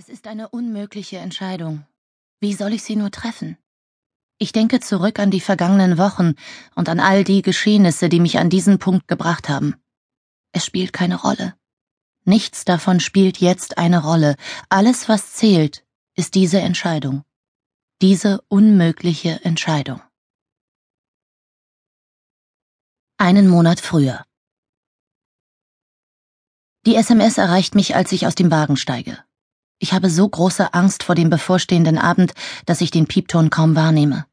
Es ist eine unmögliche Entscheidung. Wie soll ich sie nur treffen? Ich denke zurück an die vergangenen Wochen und an all die Geschehnisse, die mich an diesen Punkt gebracht haben. Es spielt keine Rolle. Nichts davon spielt jetzt eine Rolle. Alles, was zählt, ist diese Entscheidung. Diese unmögliche Entscheidung. Einen Monat früher. Die SMS erreicht mich, als ich aus dem Wagen steige. Ich habe so große Angst vor dem bevorstehenden Abend, dass ich den Piepton kaum wahrnehme.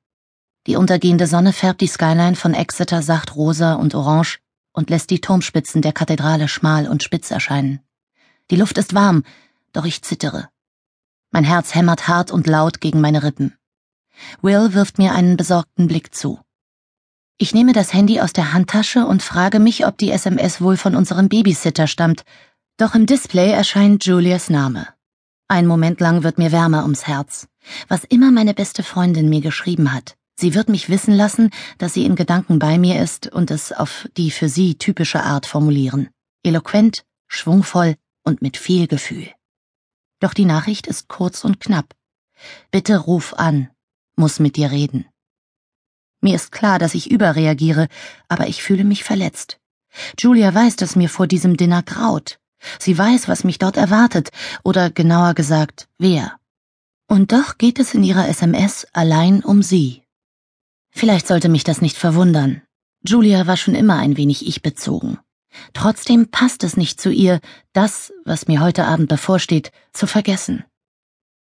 Die untergehende Sonne färbt die Skyline von Exeter sacht rosa und orange und lässt die Turmspitzen der Kathedrale schmal und spitz erscheinen. Die Luft ist warm, doch ich zittere. Mein Herz hämmert hart und laut gegen meine Rippen. Will wirft mir einen besorgten Blick zu. Ich nehme das Handy aus der Handtasche und frage mich, ob die SMS wohl von unserem Babysitter stammt, doch im Display erscheint Julias Name. Ein Moment lang wird mir wärmer ums Herz. Was immer meine beste Freundin mir geschrieben hat, sie wird mich wissen lassen, dass sie in Gedanken bei mir ist und es auf die für sie typische Art formulieren. Eloquent, schwungvoll und mit viel Gefühl. Doch die Nachricht ist kurz und knapp. Bitte ruf an, muss mit dir reden. Mir ist klar, dass ich überreagiere, aber ich fühle mich verletzt. Julia weiß, dass mir vor diesem Dinner graut. Sie weiß, was mich dort erwartet, oder genauer gesagt, wer. Und doch geht es in ihrer SMS allein um sie. Vielleicht sollte mich das nicht verwundern. Julia war schon immer ein wenig ich bezogen. Trotzdem passt es nicht zu ihr, das, was mir heute Abend bevorsteht, zu vergessen.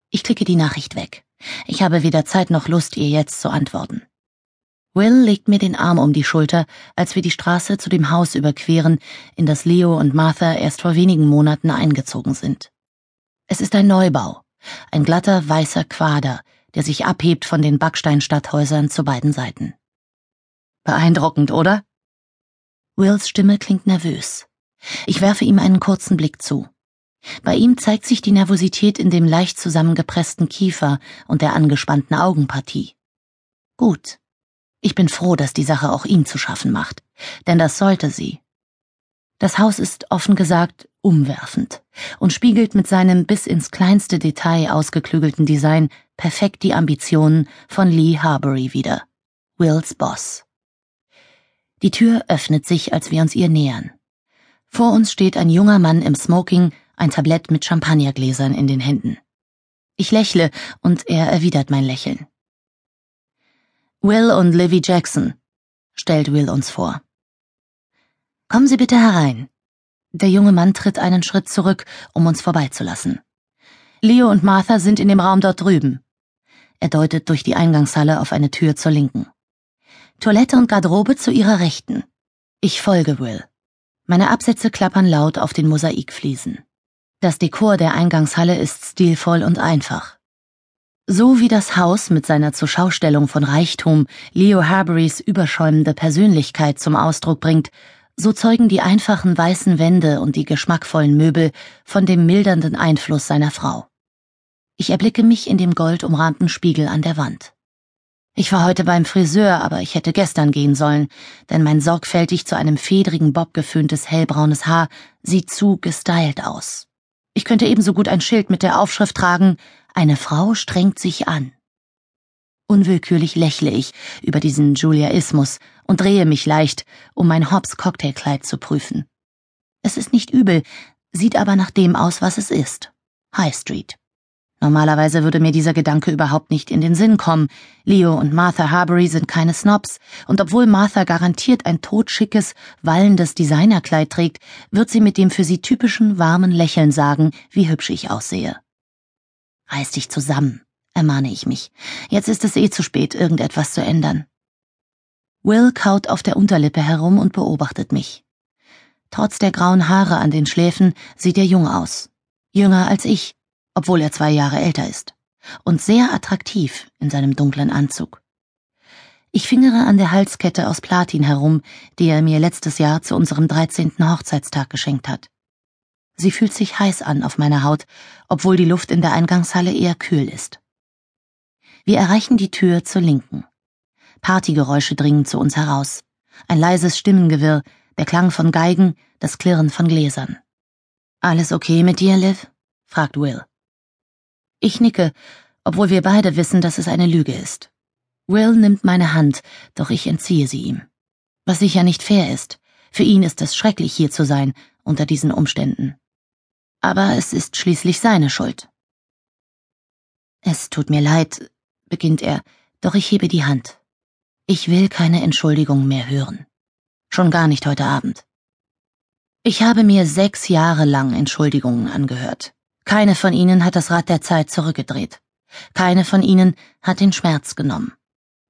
Ich klicke die Nachricht weg. Ich habe weder Zeit noch Lust, ihr jetzt zu antworten. Will legt mir den Arm um die Schulter, als wir die Straße zu dem Haus überqueren, in das Leo und Martha erst vor wenigen Monaten eingezogen sind. Es ist ein Neubau, ein glatter weißer Quader, der sich abhebt von den Backsteinstadthäusern zu beiden Seiten. Beeindruckend, oder? Wills Stimme klingt nervös. Ich werfe ihm einen kurzen Blick zu. Bei ihm zeigt sich die Nervosität in dem leicht zusammengepressten Kiefer und der angespannten Augenpartie. Gut. Ich bin froh, dass die Sache auch ihm zu schaffen macht, denn das sollte sie. Das Haus ist offen gesagt umwerfend und spiegelt mit seinem bis ins kleinste Detail ausgeklügelten Design perfekt die Ambitionen von Lee Harbury wider, Wills Boss. Die Tür öffnet sich, als wir uns ihr nähern. Vor uns steht ein junger Mann im Smoking, ein Tablett mit Champagnergläsern in den Händen. Ich lächle und er erwidert mein Lächeln. Will und Livy Jackson, stellt Will uns vor. Kommen Sie bitte herein. Der junge Mann tritt einen Schritt zurück, um uns vorbeizulassen. Leo und Martha sind in dem Raum dort drüben. Er deutet durch die Eingangshalle auf eine Tür zur Linken. Toilette und Garderobe zu ihrer Rechten. Ich folge Will. Meine Absätze klappern laut auf den Mosaikfliesen. Das Dekor der Eingangshalle ist stilvoll und einfach. So wie das Haus mit seiner Zurschaustellung von Reichtum Leo Harburys überschäumende Persönlichkeit zum Ausdruck bringt, so zeugen die einfachen weißen Wände und die geschmackvollen Möbel von dem mildernden Einfluss seiner Frau. Ich erblicke mich in dem goldumrahmten Spiegel an der Wand. Ich war heute beim Friseur, aber ich hätte gestern gehen sollen, denn mein sorgfältig zu einem fedrigen Bob geföhntes hellbraunes Haar sieht zu gestylt aus. Ich könnte ebenso gut ein Schild mit der Aufschrift tragen, eine Frau strengt sich an. Unwillkürlich lächle ich über diesen Juliaismus und drehe mich leicht, um mein Hobbs Cocktailkleid zu prüfen. Es ist nicht übel, sieht aber nach dem aus, was es ist. High Street. Normalerweise würde mir dieser Gedanke überhaupt nicht in den Sinn kommen. Leo und Martha Harbury sind keine Snobs, und obwohl Martha garantiert ein totschickes, wallendes Designerkleid trägt, wird sie mit dem für sie typischen warmen Lächeln sagen, wie hübsch ich aussehe. Reiß dich zusammen, ermahne ich mich. Jetzt ist es eh zu spät, irgendetwas zu ändern. Will kaut auf der Unterlippe herum und beobachtet mich. Trotz der grauen Haare an den Schläfen sieht er jung aus. Jünger als ich, obwohl er zwei Jahre älter ist. Und sehr attraktiv in seinem dunklen Anzug. Ich fingere an der Halskette aus Platin herum, die er mir letztes Jahr zu unserem dreizehnten Hochzeitstag geschenkt hat. Sie fühlt sich heiß an auf meiner Haut, obwohl die Luft in der Eingangshalle eher kühl ist. Wir erreichen die Tür zur Linken. Partygeräusche dringen zu uns heraus. Ein leises Stimmengewirr, der Klang von Geigen, das Klirren von Gläsern. Alles okay mit dir, Liv? fragt Will. Ich nicke, obwohl wir beide wissen, dass es eine Lüge ist. Will nimmt meine Hand, doch ich entziehe sie ihm. Was sicher nicht fair ist. Für ihn ist es schrecklich, hier zu sein, unter diesen Umständen. Aber es ist schließlich seine Schuld. Es tut mir leid, beginnt er, doch ich hebe die Hand. Ich will keine Entschuldigung mehr hören. Schon gar nicht heute Abend. Ich habe mir sechs Jahre lang Entschuldigungen angehört. Keine von ihnen hat das Rad der Zeit zurückgedreht. Keine von ihnen hat den Schmerz genommen.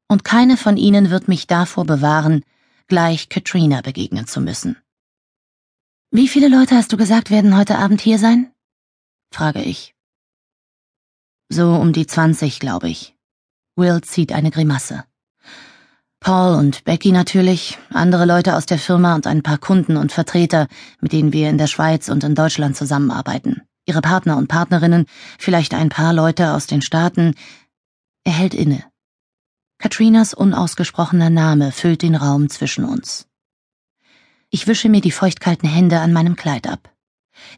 Und keine von ihnen wird mich davor bewahren, gleich Katrina begegnen zu müssen. Wie viele Leute hast du gesagt, werden heute Abend hier sein? frage ich. So um die zwanzig, glaube ich. Will zieht eine Grimasse. Paul und Becky natürlich, andere Leute aus der Firma und ein paar Kunden und Vertreter, mit denen wir in der Schweiz und in Deutschland zusammenarbeiten. Ihre Partner und Partnerinnen, vielleicht ein paar Leute aus den Staaten. Er hält inne. Katrinas unausgesprochener Name füllt den Raum zwischen uns. Ich wische mir die feuchtkalten Hände an meinem Kleid ab.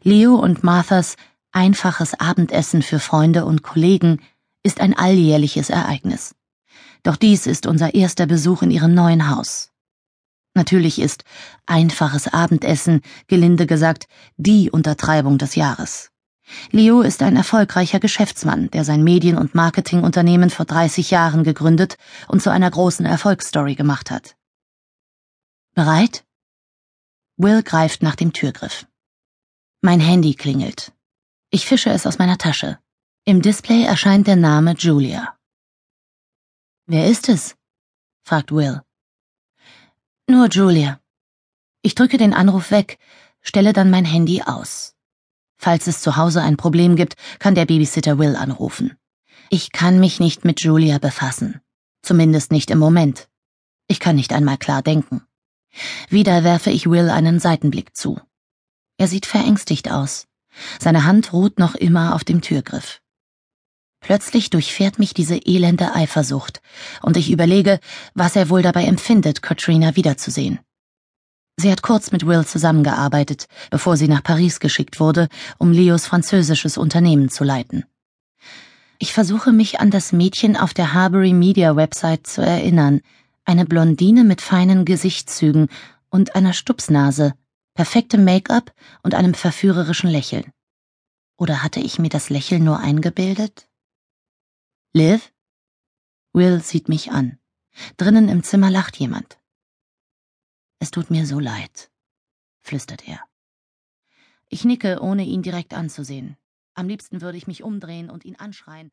Leo und Marthas einfaches Abendessen für Freunde und Kollegen ist ein alljährliches Ereignis. Doch dies ist unser erster Besuch in ihrem neuen Haus. Natürlich ist einfaches Abendessen, gelinde gesagt, die Untertreibung des Jahres. Leo ist ein erfolgreicher Geschäftsmann, der sein Medien- und Marketingunternehmen vor 30 Jahren gegründet und zu einer großen Erfolgsstory gemacht hat. Bereit? Will greift nach dem Türgriff. Mein Handy klingelt. Ich fische es aus meiner Tasche. Im Display erscheint der Name Julia. Wer ist es? fragt Will. Nur Julia. Ich drücke den Anruf weg, stelle dann mein Handy aus. Falls es zu Hause ein Problem gibt, kann der Babysitter Will anrufen. Ich kann mich nicht mit Julia befassen. Zumindest nicht im Moment. Ich kann nicht einmal klar denken. Wieder werfe ich Will einen Seitenblick zu. Er sieht verängstigt aus. Seine Hand ruht noch immer auf dem Türgriff. Plötzlich durchfährt mich diese elende Eifersucht, und ich überlege, was er wohl dabei empfindet, Katrina wiederzusehen. Sie hat kurz mit Will zusammengearbeitet, bevor sie nach Paris geschickt wurde, um Leos französisches Unternehmen zu leiten. Ich versuche mich an das Mädchen auf der Harbury Media Website zu erinnern, eine Blondine mit feinen Gesichtszügen und einer Stupsnase, perfektem Make-up und einem verführerischen Lächeln. Oder hatte ich mir das Lächeln nur eingebildet? Liv? Will sieht mich an. Drinnen im Zimmer lacht jemand. Es tut mir so leid, flüstert er. Ich nicke, ohne ihn direkt anzusehen. Am liebsten würde ich mich umdrehen und ihn anschreien,